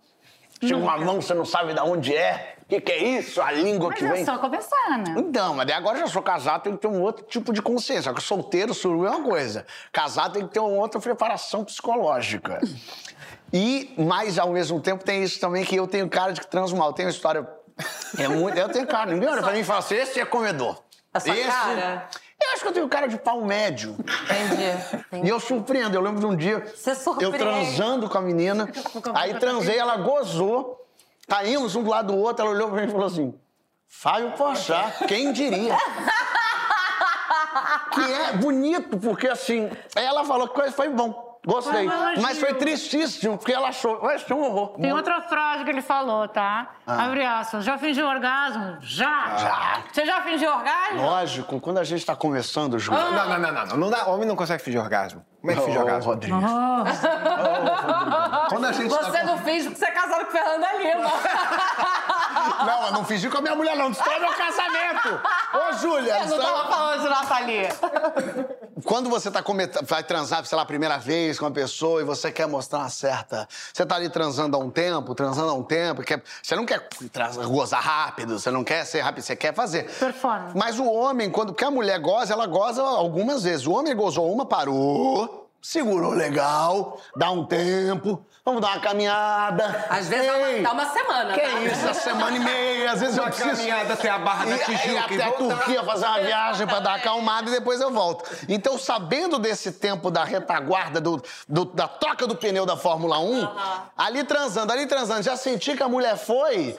Chega uma mão, você não sabe de onde é. O que, que é isso? A língua Mas que é vem. só começar, né? Então, mas daí agora já sou casado, tem que ter um outro tipo de consciência. Só que solteiro, suruba é uma coisa. Casado tem que ter uma outra preparação psicológica. E, mas ao mesmo tempo tem isso também que eu tenho cara de que transo mal. Eu tenho uma história. É muito. Eu tenho cara. Ninguém olha pra mim e fala assim: esse é comedor. A sua esse... cara? Eu acho que eu tenho cara de pau médio. Entendi. E eu surpreendo. Eu lembro de um dia. Você surpreende. Eu transando com a menina. Aí transei, ela gozou. Caímos um do lado do outro. Ela olhou pra mim e falou assim: Fábio Pochá, quem diria? que é bonito, porque assim, ela falou que foi bom. Gostei. Foi. Mas foi tristíssimo, porque ela achou. Vai ser um horror. Tem outra frase que ele falou, tá? Ah. Abre aspas. Já fingiu orgasmo? Já! Já. Você já fingiu orgasmo? Lógico, quando a gente tá começando, Ju. Não, não, não, não, não. não dá, homem não consegue fingir orgasmo. Como é que finge Ô, orgasmo? Rodrigo. Oh, Quando a gente tá Você não fez porque você é casado com Fernanda Lima. Não, eu não fingi com a minha mulher, não. Destrói meu casamento! Ô, Júlia! Eu não tava falando de Nathalie. Quando você tá come... vai transar, sei lá, a primeira vez com uma pessoa e você quer mostrar uma certa. Você tá ali transando há um tempo, transando há um tempo, quer... você não quer gozar rápido, você não quer ser rápido, você quer fazer. Performance. Mas o homem, quando porque a mulher goza, ela goza algumas vezes. O homem gozou uma, parou, segurou legal, dá um tempo, vamos dar uma caminhada. Às vezes dá uma, Ei, dá uma semana. Que tá? isso, a semana e meia, às vezes eu Uma preciso... caminhada até a Barra da E- Tijuca e e até a. Turquia fazer uma viagem pra dar acalmada e depois eu volto. Então, sabendo desse tempo da retaguarda, do, do- da troca do pneu da Fórmula 1, ali transando, ali transando, já senti que a mulher foi.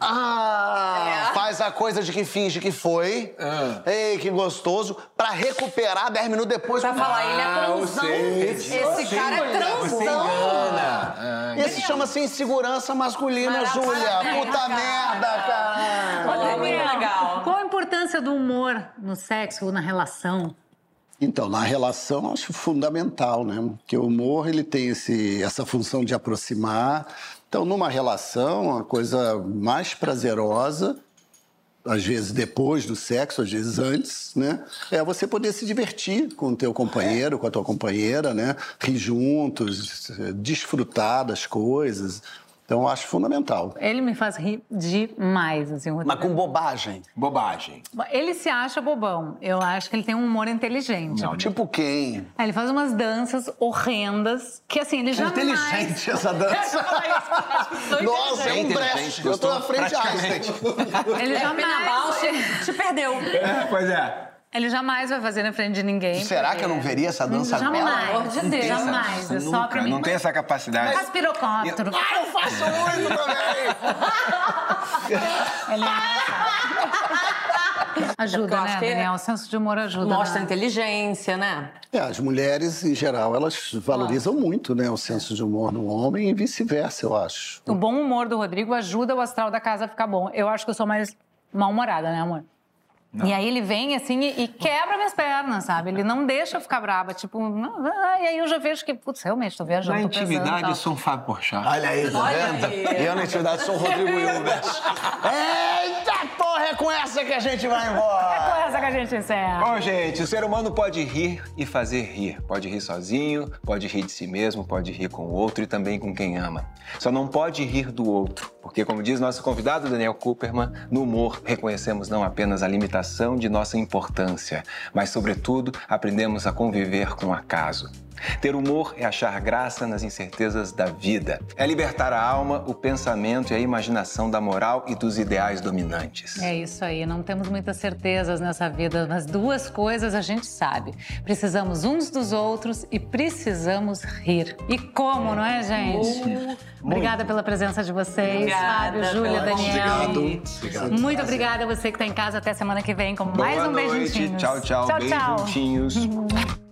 Ah, É. faz a coisa de que finge que foi. Ah. Ei, que gostoso. Pra recuperar 10 minutos depois. Pra falar, ele é Ah, transão. Esse cara é transão. Esse chama-se insegurança masculina, Júlia. Puta merda, cara. Olha, muito legal. Qual a importância do humor no sexo ou na relação? Então, na relação, acho fundamental, né? Porque o humor, ele tem esse, essa função de aproximar. Então, numa relação, a coisa mais prazerosa, às vezes depois do sexo, às vezes antes, né? É você poder se divertir com o teu companheiro, com a tua companheira, né? Rir juntos, desfrutar das coisas. Então, eu acho fundamental. Ele me faz rir demais, assim. o Mas Rodrigo. com bobagem. Bobagem. Ele se acha bobão. Eu acho que ele tem um humor inteligente. Tipo quem? Aí Ele faz umas danças horrendas que, assim, ele jamais... Inteligente essa dança. Nossa, é um brecht. Eu tô na frente de Einstein. Ele É, jamais... te perdeu. É, pois é. Ele jamais vai fazer na frente de ninguém. Será porque- que eu não veria essa dança Jamais. dela? Amor de Deus. Jamais. É só pra mim. Não tem essa capacidade. Faz pirocóptero. Ah, eu faço muito também! Ele é... Ajuda, Eu né, acho que- Daniel? O senso de humor ajuda. Mostra né? inteligência, né? É, as mulheres, em geral, elas valorizam muito né, o senso de humor no homem e vice-versa, eu acho. O bom humor do Rodrigo ajuda o astral da casa a ficar bom. Eu acho que eu sou mais mal-humorada, né, amor? E aí ele vem assim e, e quebra minhas pernas, sabe? Ele não deixa eu ficar braba, tipo, não, ah, e aí eu já vejo que, putz, realmente, tô viajando, Na intimidade, eu sou um Fábio Porchat. Olha aí, tá vendo? E eu na intimidade sou o Rodrigo Hilbert. Eita porra, é com essa que a gente vai embora. É com essa que a gente encerra. Bom, gente, o ser humano pode rir e fazer rir. Pode rir sozinho, pode rir de si mesmo, pode rir com o outro e também com quem ama. Só não pode rir do outro, porque, como diz nosso convidado Daniel Cooperman, no humor reconhecemos não apenas a limitação de nossa importância, mas, sobretudo, aprendemos a conviver com o acaso. Ter humor é achar graça nas incertezas da vida. É libertar a alma, o pensamento e a imaginação da moral e dos ideais dominantes. É isso aí, não temos muitas certezas nessa vida, mas duas coisas a gente sabe. Precisamos uns dos outros e precisamos rir. E como, não é, gente? Obrigada pela presença de vocês, Obrigada Fábio, Júlia, Daniel. Obrigado. Obrigado. Muito obrigada a você que está em casa. Até semana que vem com Boa mais um noite. Tchau, tchau. Tchau, Beijo tchau. juntinhos.